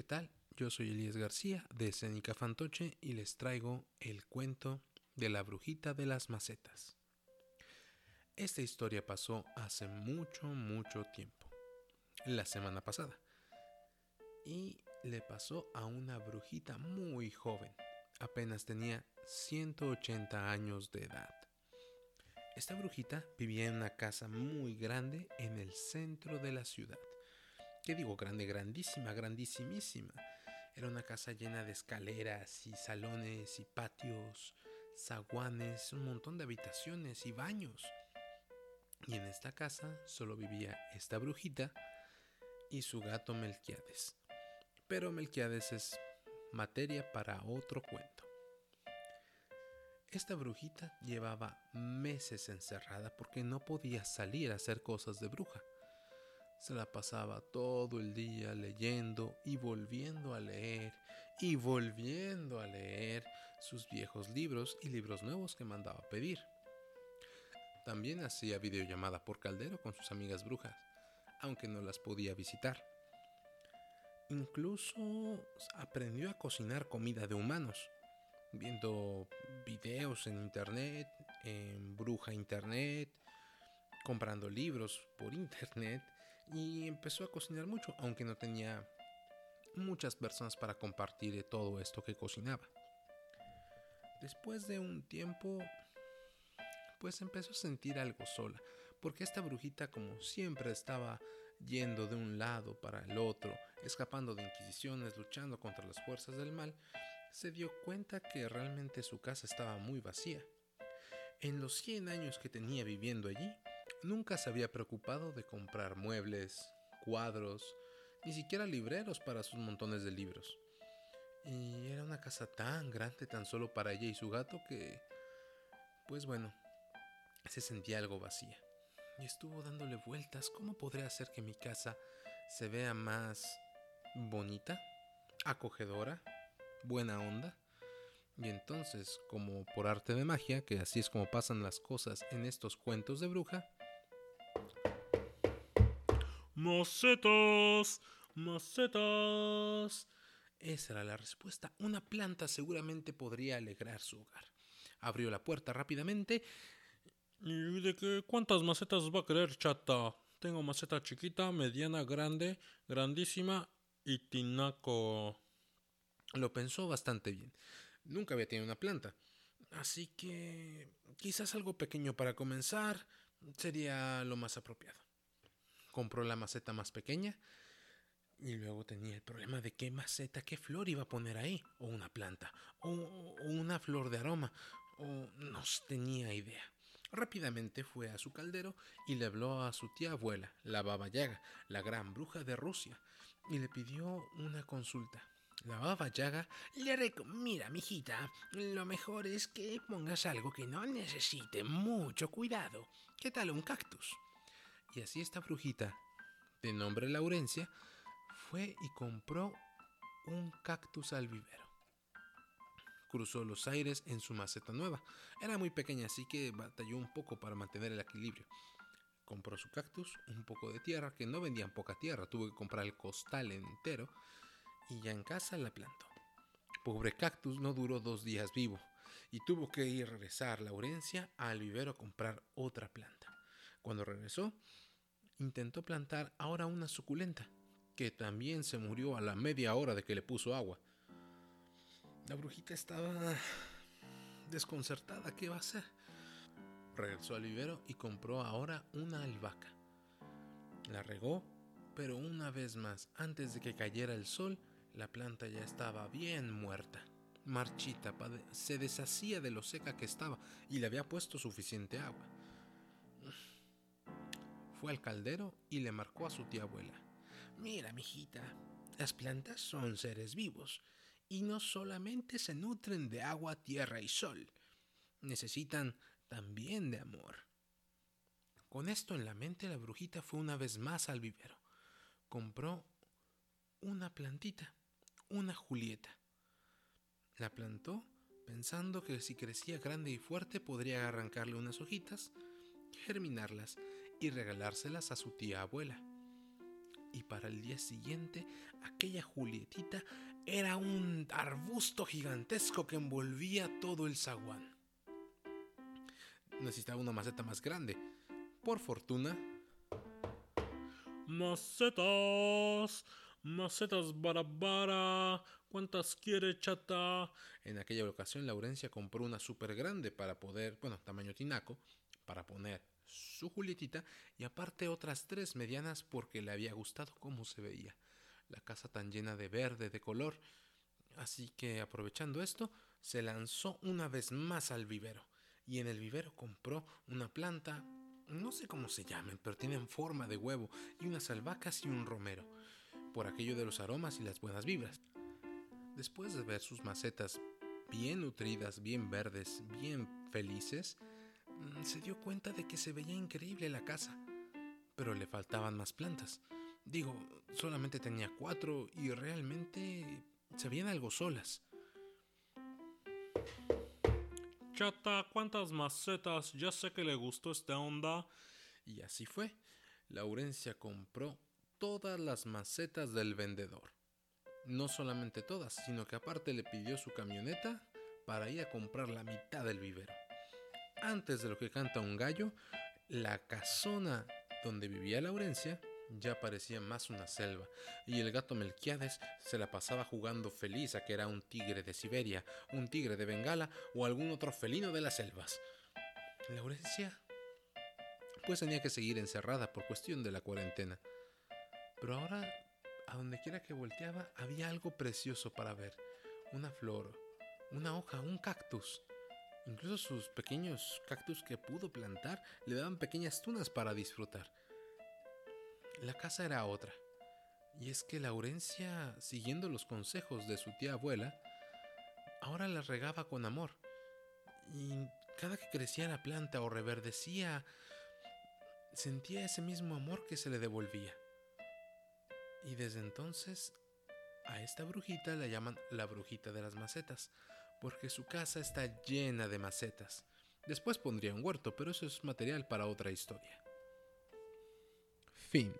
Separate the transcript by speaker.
Speaker 1: ¿Qué tal? Yo soy Elías García de Escénica Fantoche y les traigo el cuento de la brujita de las macetas. Esta historia pasó hace mucho, mucho tiempo, la semana pasada, y le pasó a una brujita muy joven, apenas tenía 180 años de edad. Esta brujita vivía en una casa muy grande en el centro de la ciudad. ¿Qué digo grande? Grandísima, grandísimísima. Era una casa llena de escaleras y salones y patios, zaguanes, un montón de habitaciones y baños. Y en esta casa solo vivía esta brujita y su gato Melquiades. Pero Melquiades es materia para otro cuento. Esta brujita llevaba meses encerrada porque no podía salir a hacer cosas de bruja. Se la pasaba todo el día leyendo y volviendo a leer y volviendo a leer sus viejos libros y libros nuevos que mandaba pedir. También hacía videollamada por caldero con sus amigas brujas, aunque no las podía visitar. Incluso aprendió a cocinar comida de humanos viendo videos en internet, en bruja internet, comprando libros por internet y empezó a cocinar mucho, aunque no tenía muchas personas para compartir todo esto que cocinaba. Después de un tiempo, pues empezó a sentir algo sola, porque esta brujita como siempre estaba yendo de un lado para el otro, escapando de inquisiciones, luchando contra las fuerzas del mal, se dio cuenta que realmente su casa estaba muy vacía. En los 100 años que tenía viviendo allí, nunca se había preocupado de comprar muebles, cuadros, ni siquiera libreros para sus montones de libros. Y era una casa tan grande tan solo para ella y su gato que, pues bueno, se sentía algo vacía. Y estuvo dándole vueltas, ¿cómo podría hacer que mi casa se vea más bonita, acogedora, buena onda. Y entonces, como por arte de magia, que así es como pasan las cosas en estos cuentos de bruja. Macetas, macetas. Esa era la respuesta. Una planta seguramente podría alegrar su hogar. Abrió la puerta rápidamente. ¿Y de qué cuántas macetas va a querer, chata? Tengo maceta chiquita, mediana, grande, grandísima y tinaco. Lo pensó bastante bien. Nunca había tenido una planta. Así que quizás algo pequeño para comenzar sería lo más apropiado. Compró la maceta más pequeña y luego tenía el problema de qué maceta, qué flor iba a poner ahí. O una planta, o, una flor de aroma, o no tenía idea. Rápidamente fue a su caldero y le habló a su tía abuela, la Baba Yaga, la gran bruja de Rusia, y le pidió una consulta. La baba Yaga le recomendó, mira, mijita, lo mejor es que pongas algo que no necesite mucho cuidado. ¿Qué tal un cactus? Y así esta brujita, de nombre Laurencia, fue y compró un cactus al vivero. Cruzó los aires en su maceta nueva. Era muy pequeña, así que batalló un poco para mantener el equilibrio. Compró su cactus, un poco de tierra, que no vendían poca tierra, tuvo que comprar el costal entero y ya en casa la plantó. Pobre cactus no duró dos días vivo y tuvo que ir a regresar Laurencia al vivero a comprar otra planta. Cuando regresó, intentó plantar ahora una suculenta, que también se murió a la media hora de que le puso agua. La brujita estaba desconcertada, ¿qué va a hacer? Regresó al vivero y compró ahora una albahaca. La regó, pero una vez más, antes de que cayera el sol, la planta ya estaba bien muerta, marchita, se deshacía de lo seca que estaba y le había puesto suficiente agua. Fue al caldero y le marcó a su tía abuela. Mira, mijita, las plantas son seres vivos y no solamente se nutren de agua, tierra y sol, necesitan también de amor. Con esto en la mente, la brujita fue una vez más al vivero. Compró una plantita una Julieta. La plantó pensando que si crecía grande y fuerte podría arrancarle unas hojitas, germinarlas y regalárselas a su tía abuela. y para el día siguiente aquella Julietita era un arbusto gigantesco que envolvía todo el zaguán. Necesitaba una maceta más grande. Por fortuna... Macetas, macetas barabara, ¿cuántas quiere chata? En aquella ocasión Laurencia compró una súper grande para poder, bueno, tamaño tinaco, para poner su Julietita y aparte otras tres medianas porque le había gustado cómo se veía. La casa tan llena de verde, de color. Así que aprovechando esto, se lanzó una vez más al vivero. Y en el vivero compró una planta, no sé cómo se llamen, pero tienen forma de huevo, y unas albahacas y un romero, por aquello de los aromas y las buenas vibras. Después de ver sus macetas bien nutridas, bien verdes, bien felices, se dio cuenta de que se veía increíble la casa, pero le faltaban más plantas. Digo, solamente tenía cuatro y realmente se veían algo solas. Chata, ¿cuántas macetas? Ya sé que le gustó esta onda. Y así fue. Laurencia compró todas las macetas del vendedor. No solamente todas, sino que aparte le pidió su camioneta para ir a comprar la mitad del vivero. Antes de lo que canta un gallo, la casona donde vivía Laurencia ya parecía más una selva, y el gato Melquiades se la pasaba jugando feliz a que era un tigre de Siberia, un tigre de Bengala o algún otro felino de las selvas. Laurencia pues tenía que seguir encerrada por cuestión de la cuarentena. Pero ahora, a donde quiera que volteaba, había algo precioso para ver. Una flor, una hoja, un cactus. Incluso sus pequeños cactus que pudo plantar le daban pequeñas tunas para disfrutar. La casa era otra. Y es que Laurencia, siguiendo los consejos de su tía abuela, ahora la regaba con amor. Y cada que crecía la planta o reverdecía, sentía ese mismo amor que se le devolvía. Y desde entonces a esta brujita la llaman la brujita de las macetas, porque su casa está llena de macetas. Después pondría un huerto, pero eso es material para otra historia. Fin.